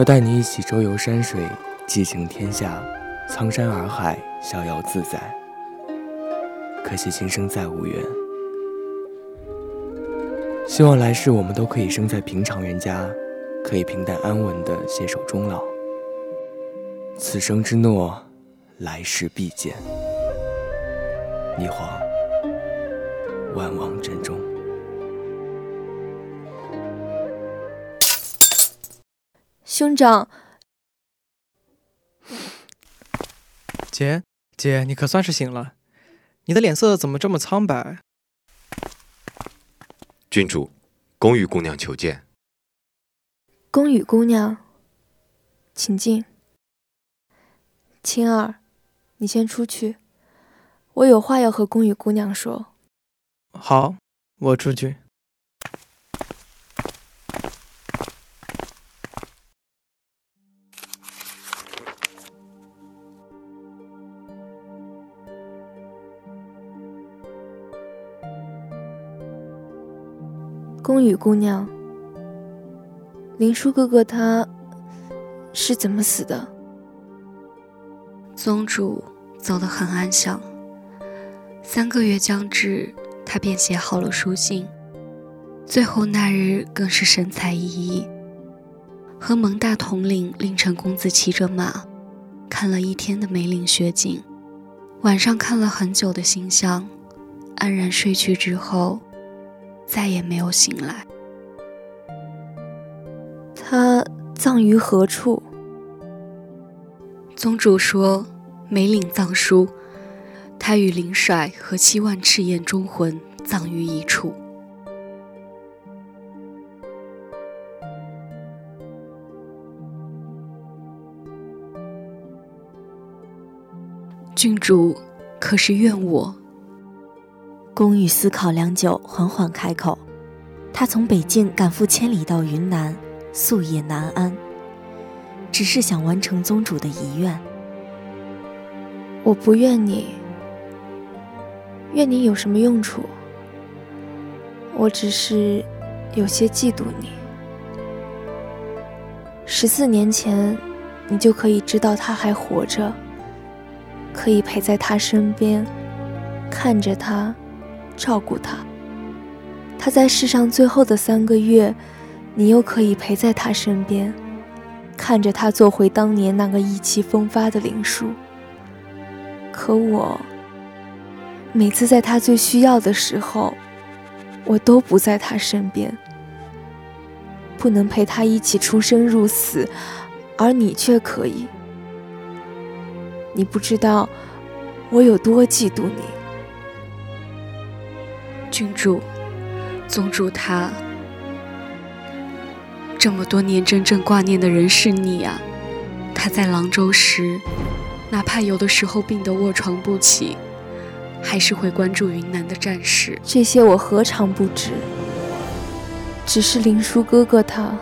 要带你一起周游山水，寄情天下，苍山洱海，逍遥自在。可惜今生再无缘，希望来世我们都可以生在平常人家，可以平淡安稳的携手终老。此生之诺，来世必见。霓凰，万望珍重。兄长，姐姐，你可算是醒了，你的脸色怎么这么苍白？郡主，宫羽姑娘求见。宫羽姑娘，请进。青儿，你先出去，我有话要和宫羽姑娘说。好，我出去。宫羽姑娘，林殊哥哥他是怎么死的？宗主走得很安详。三个月将至，他便写好了书信。最后那日更是神采奕奕，和蒙大统领令臣公子骑着马，看了一天的梅岭雪景，晚上看了很久的星象，安然睡去之后。再也没有醒来。他葬于何处？宗主说梅岭葬书，他与林帅和七万赤焰忠魂葬于一处。郡主可是怨我？宫羽思考良久，缓缓开口：“他从北境赶赴千里到云南，夙夜难安，只是想完成宗主的遗愿。我不怨你，怨你有什么用处？我只是有些嫉妒你。十四年前，你就可以知道他还活着，可以陪在他身边，看着他。”照顾他，他在世上最后的三个月，你又可以陪在他身边，看着他做回当年那个意气风发的林叔。可我，每次在他最需要的时候，我都不在他身边，不能陪他一起出生入死，而你却可以。你不知道我有多嫉妒你。郡主，宗主他这么多年真正挂念的人是你啊！他在廊州时，哪怕有的时候病得卧床不起，还是会关注云南的战事。这些我何尝不知？只是林殊哥哥他，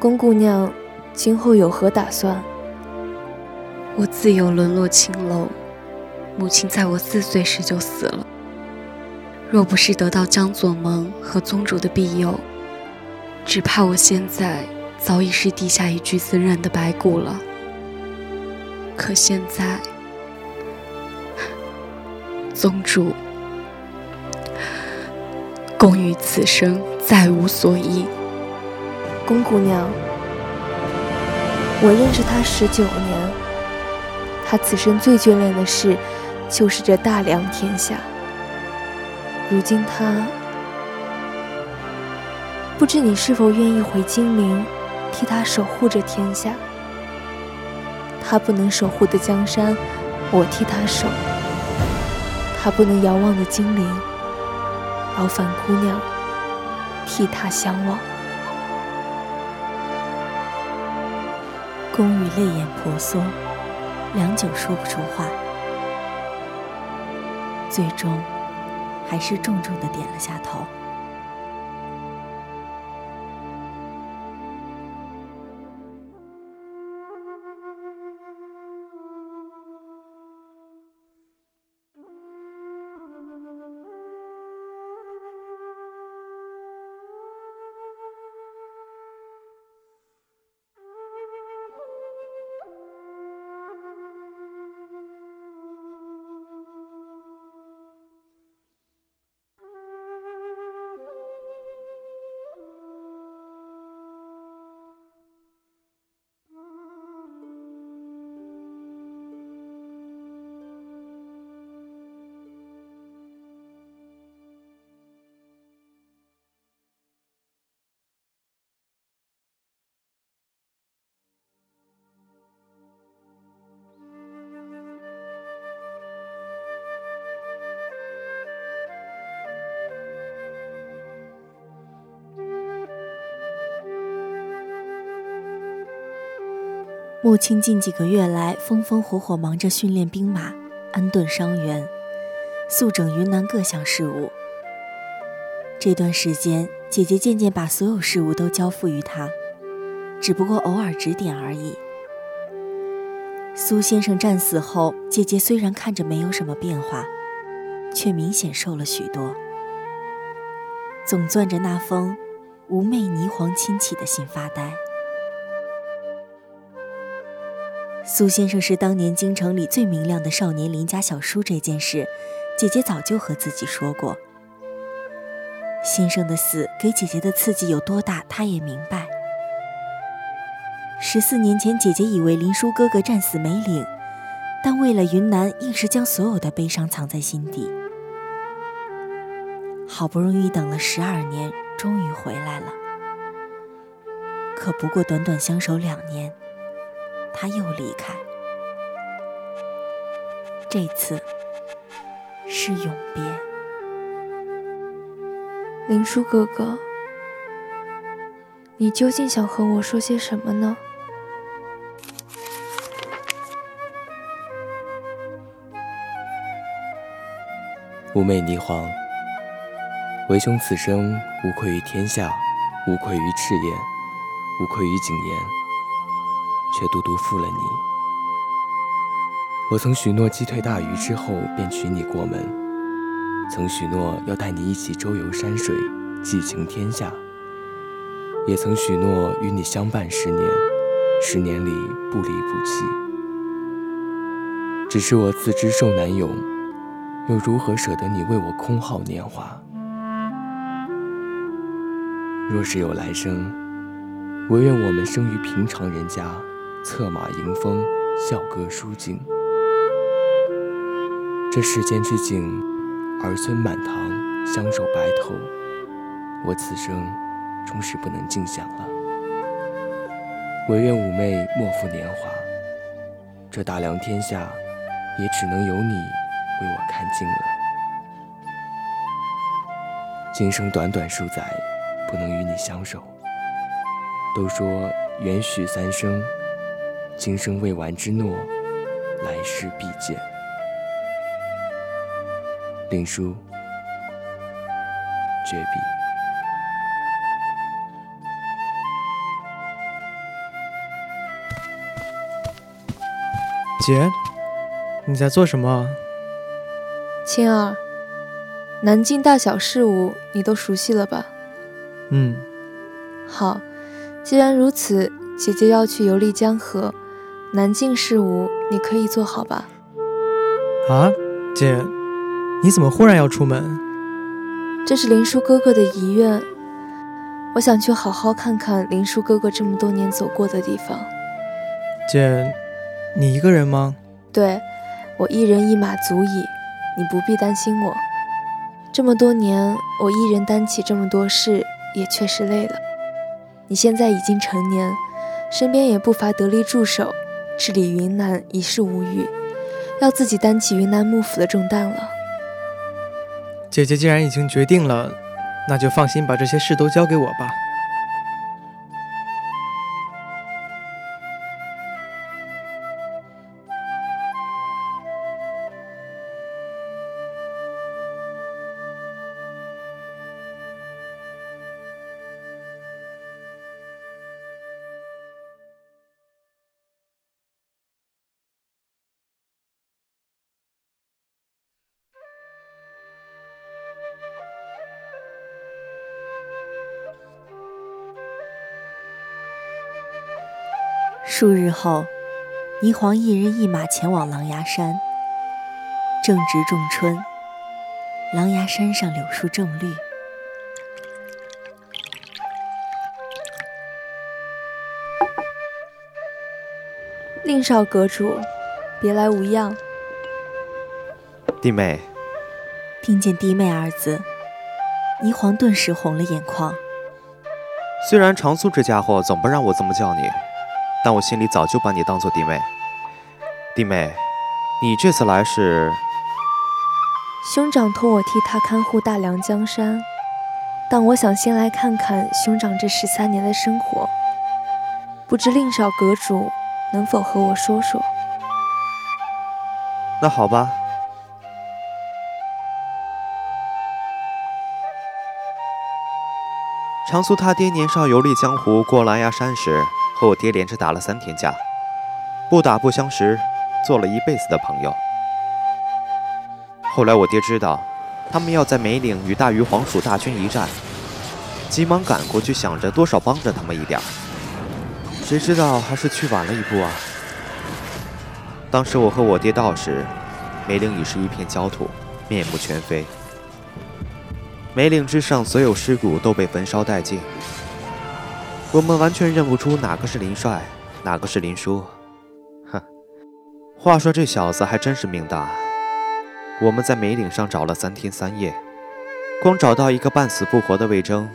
宫姑娘今后有何打算？我自幼沦落青楼。母亲在我四岁时就死了。若不是得到江左盟和宗主的庇佑，只怕我现在早已是地下一具森然的白骨了。可现在，宗主，公于此生再无所依。宫姑娘，我认识他十九年，他此生最眷恋的事，就是这大梁天下。如今他，不知你是否愿意回金陵，替他守护着天下？他不能守护的江山，我替他守；他不能遥望的金陵，劳烦姑娘替他相望。宫羽泪眼婆娑，良久说不出话，最终还是重重的点了下头。穆青近几个月来风风火火忙着训练兵马、安顿伤员、肃整云南各项事务。这段时间，姐姐渐渐把所有事务都交付于他，只不过偶尔指点而已。苏先生战死后，姐姐虽然看着没有什么变化，却明显瘦了许多，总攥着那封无媚霓凰亲启的信发呆。苏先生是当年京城里最明亮的少年邻家小叔，这件事，姐姐早就和自己说过。先生的死给姐姐的刺激有多大，她也明白。十四年前，姐姐以为林殊哥哥战死没领，但为了云南，硬是将所有的悲伤藏在心底。好不容易等了十二年，终于回来了。可不过短短相守两年。他又离开，这次是永别。林殊哥哥，你究竟想和我说些什么呢？妩媚霓凰，为兄此生无愧于天下，无愧于赤焰，无愧于景言。却独独负了你。我曾许诺击退大鱼之后便娶你过门，曾许诺要带你一起周游山水，寄情天下，也曾许诺与你相伴十年，十年里不离不弃。只是我自知寿难永，又如何舍得你为我空耗年华？若是有来生，唯愿我们生于平常人家。策马迎风，笑歌书尽。这世间之景，儿孙满堂，相守白头。我此生终是不能尽享了。唯愿妩媚莫负年华，这大梁天下，也只能有你为我看尽了。今生短短数载，不能与你相守。都说缘许三生。今生未完之诺，来世必见。林殊，绝笔。姐，你在做什么？青儿，南京大小事务你都熟悉了吧？嗯。好，既然如此，姐姐要去游历江河。南境事务你可以做好吧？啊，姐，你怎么忽然要出门？这是林叔哥哥的遗愿，我想去好好看看林叔哥哥这么多年走过的地方。姐，你一个人吗？对，我一人一马足矣，你不必担心我。这么多年，我一人担起这么多事，也确实累了。你现在已经成年，身边也不乏得力助手，治理云南已是无虞，要自己担起云南幕府的重担了。姐姐既然已经决定了，那就放心把这些事都交给我吧。数日后，霓凰一人一马前往狼牙山。正值仲春，狼牙山上柳树正绿。令少阁主，别来无恙。弟妹，听见“弟妹”二字，霓凰顿时红了眼眶。虽然长苏这家伙总不让我这么叫你。但我心里早就把你当做弟妹，弟妹，你这次来是？兄长托我替他看护大梁江山，但我想先来看看兄长这十三年的生活，不知令少阁主能否和我说说？那好吧。长苏他爹年少游历江湖过狼牙山时。和我爹连着打了三天架，不打不相识，做了一辈子的朋友。后来我爹知道他们要在梅岭与大鱼黄鼠大军一战，急忙赶过去，想着多少帮着他们一点谁知道还是去晚了一步啊！当时我和我爹到时，梅岭已是一片焦土，面目全非。梅岭之上，所有尸骨都被焚烧殆尽。我们完全认不出哪个是林帅，哪个是林叔。哼，话说这小子还真是命大。我们在梅岭上找了三天三夜，光找到一个半死不活的魏征，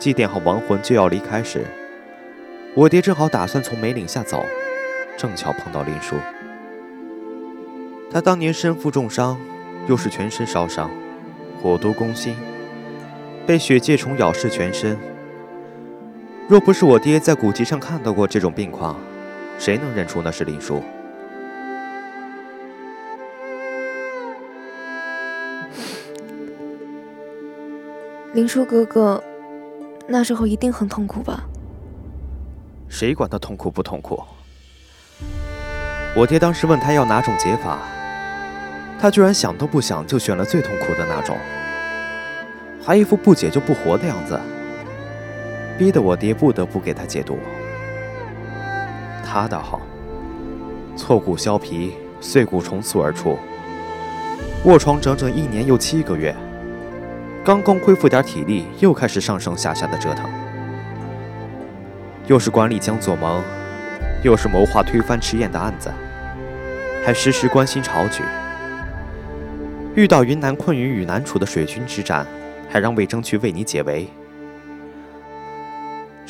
祭奠好亡魂就要离开时，我爹正好打算从梅岭下走，正巧碰到林叔。他当年身负重伤，又是全身烧伤，火毒攻心，被血界虫咬噬全身。若不是我爹在古籍上看到过这种病况，谁能认出那是林叔？林叔哥哥，那时候一定很痛苦吧？谁管他痛苦不痛苦？我爹当时问他要哪种解法，他居然想都不想就选了最痛苦的那种，还一副不解就不活的样子。逼得我爹不得不给他解毒。他倒好，挫骨削皮，碎骨重塑而出，卧床整整一年又七个月，刚刚恢复点体力，又开始上上下下的折腾。又是管理江左盟，又是谋划推翻迟延的案子，还时时关心朝局。遇到云南困于与南楚的水军之战，还让魏征去为你解围。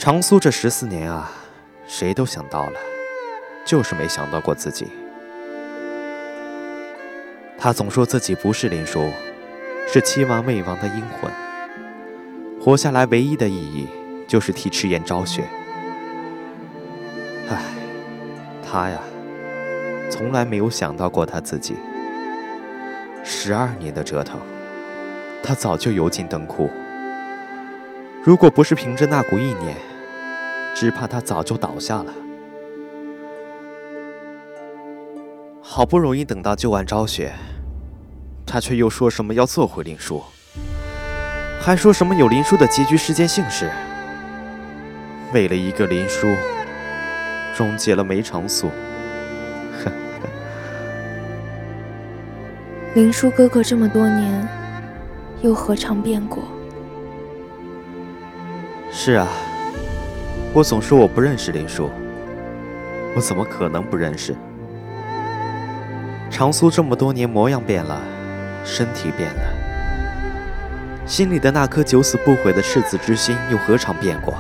长苏这十四年啊，谁都想到了，就是没想到过自己。他总说自己不是林殊，是七王魏王的阴魂。活下来唯一的意义，就是替赤焰昭雪。唉，他呀，从来没有想到过他自己。十二年的折腾，他早就油尽灯枯。如果不是凭着那股意念，只怕他早就倒下了。好不容易等到旧案昭雪他却又说什么要做回林叔还说什么有林叔的结局世间幸事。为了一个林叔终结了梅长苏。林叔哥哥这么多年又何尝变过？是啊我总说我不认识林殊，我怎么可能不认识？长苏这么多年，模样变了，身体变了，心里的那颗九死不悔的赤子之心又何尝变过？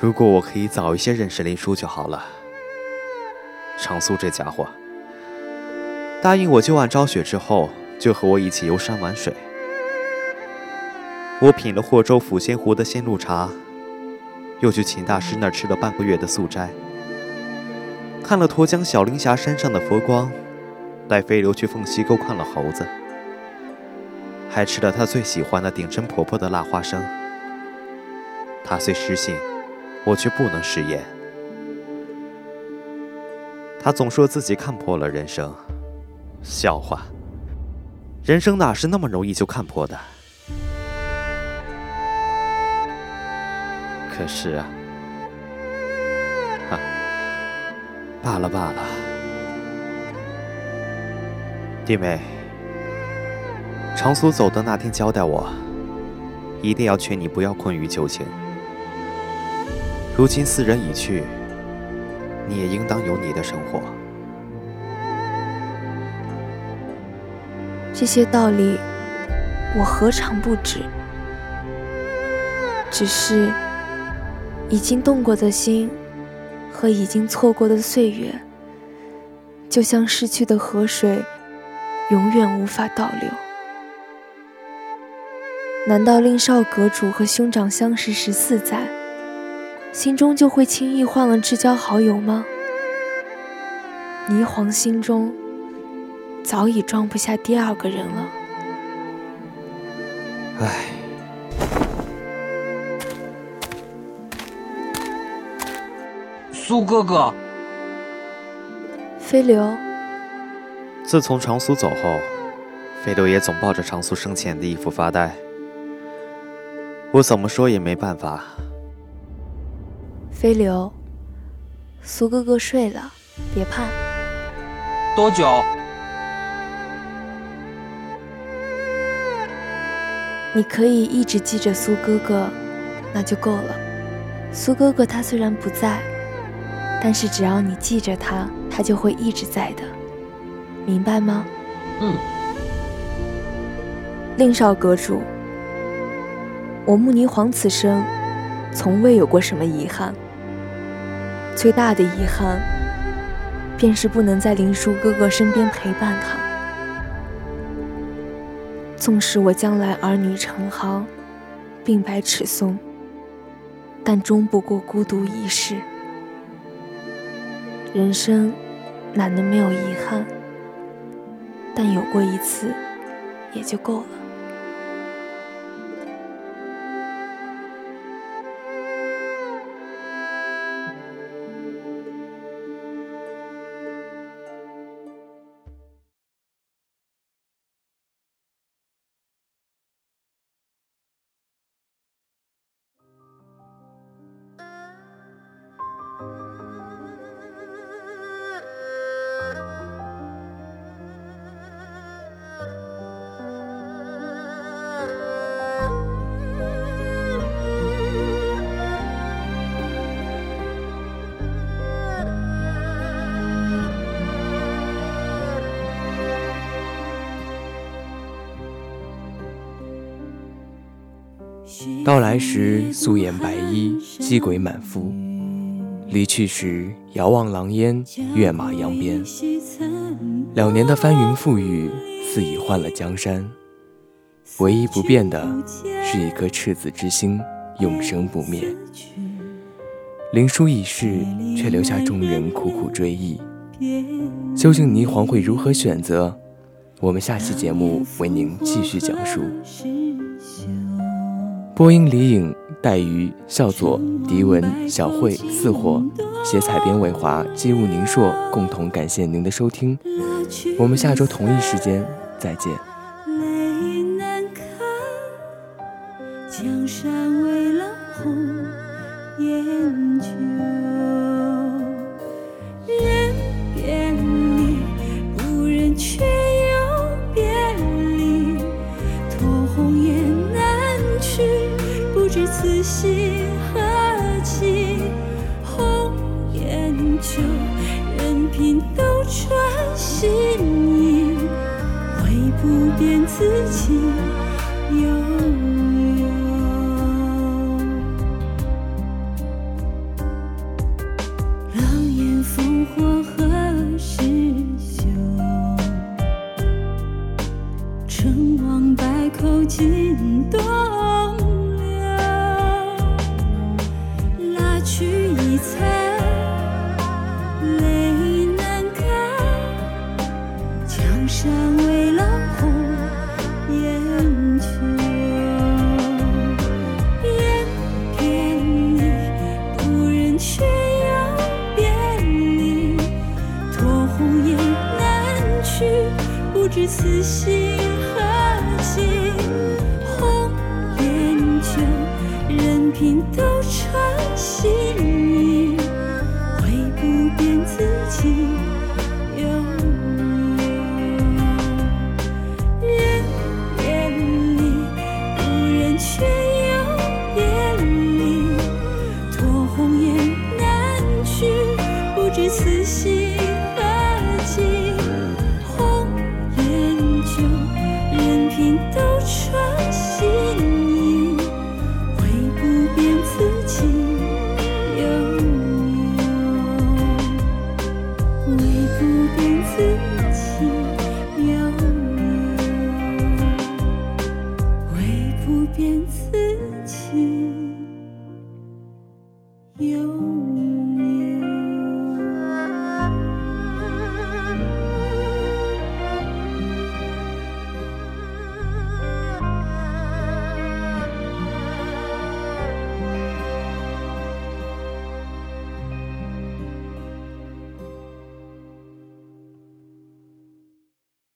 如果我可以早一些认识林殊就好了。长苏这家伙，答应我救完昭雪之后，就和我一起游山玩水。我品了霍州抚仙湖的仙露茶，又去秦大师那儿吃了半个月的素斋，看了沱江小灵峡山上的佛光，带飞流去凤溪沟看了猴子，还吃了他最喜欢的顶针婆婆的辣花生。他虽失信。我却不能食言。他总说自己看破了人生，笑话，人生哪是那么容易就看破的？可是啊，哈，罢了罢了，弟妹，长苏走的那天交代我，一定要劝你不要困于旧情。如今四人已去，你也应当有你的生活。这些道理，我何尝不知？只是已经动过的心和已经错过的岁月，就像逝去的河水，永远无法倒流。难道令少阁主和兄长相识十四载？心中就会轻易换了至交好友吗？霓凰心中早已装不下第二个人了。唉，苏哥哥，飞流。自从长苏走后，飞流也总抱着长苏生前的衣服发呆。我怎么说也没办法。飞流，苏哥哥睡了，别怕。多久？你可以一直记着苏哥哥，那就够了。苏哥哥他虽然不在，但是只要你记着他，他就会一直在的，明白吗？嗯。令少阁主，我慕霓凰此生从未有过什么遗憾。最大的遗憾，便是不能在林殊哥哥身边陪伴他。纵使我将来儿女成行，鬓白齿松，但终不过孤独一世。人生哪能没有遗憾？但有过一次，也就够了。到来时素颜白衣，鸡鬼满腹；离去时遥望狼烟，跃马扬鞭。两年的翻云覆雨，似已换了江山。唯一不变的，是一颗赤子之心，永生不灭。林殊已逝，却留下众人苦苦追忆。究竟霓凰会如何选择？我们下期节目为您继续讲述。播音：李颖、黛鱼、笑佐、迪文、小慧、四火，写采编：伟华、机务宁硕，共同感谢您的收听。我们下周同一时间再见。江山为了红不变此情